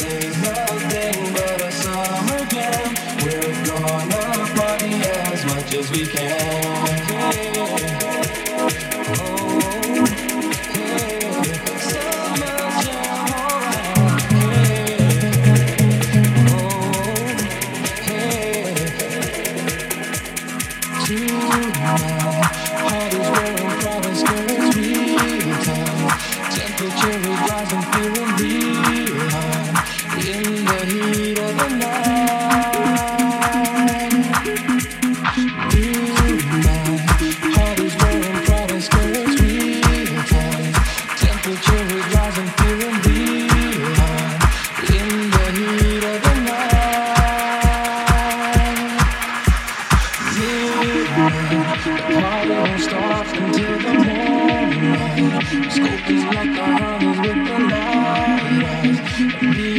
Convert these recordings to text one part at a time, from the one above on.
Amen. Scoop these black diamonds with the light.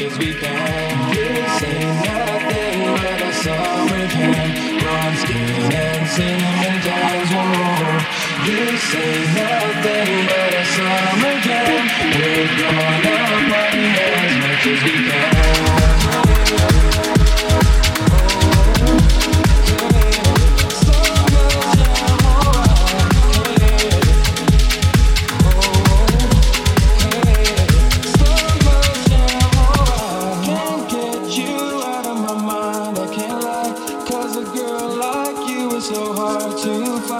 We can. This ain't nothing but a summer jam. Blonde skin and cinnamon jams. Whoa. This ain't nothing but a summer jam. We're gonna party so hard to find.